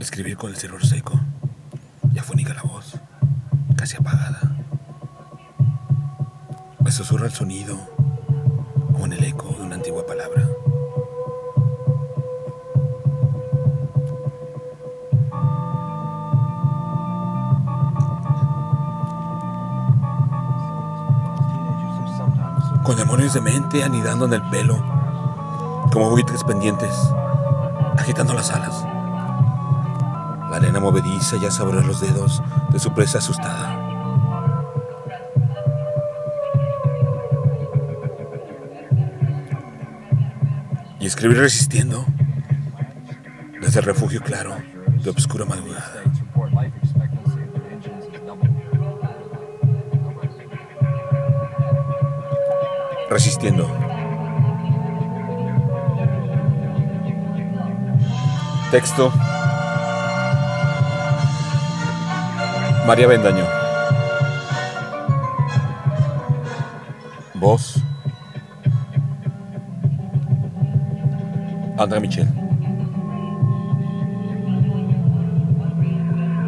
Escribir con el cerebro seco. Ya afónica la voz, casi apagada. Me susurra el sonido, como en el eco de una antigua palabra. Con demonios de mente anidando en el pelo, como buitres pendientes, agitando las alas. Movediza ya sobre los dedos de su presa asustada. Y escribir resistiendo desde el refugio claro de obscura madrugada. Resistiendo. Texto. María Bendaño. Voz. André Michel.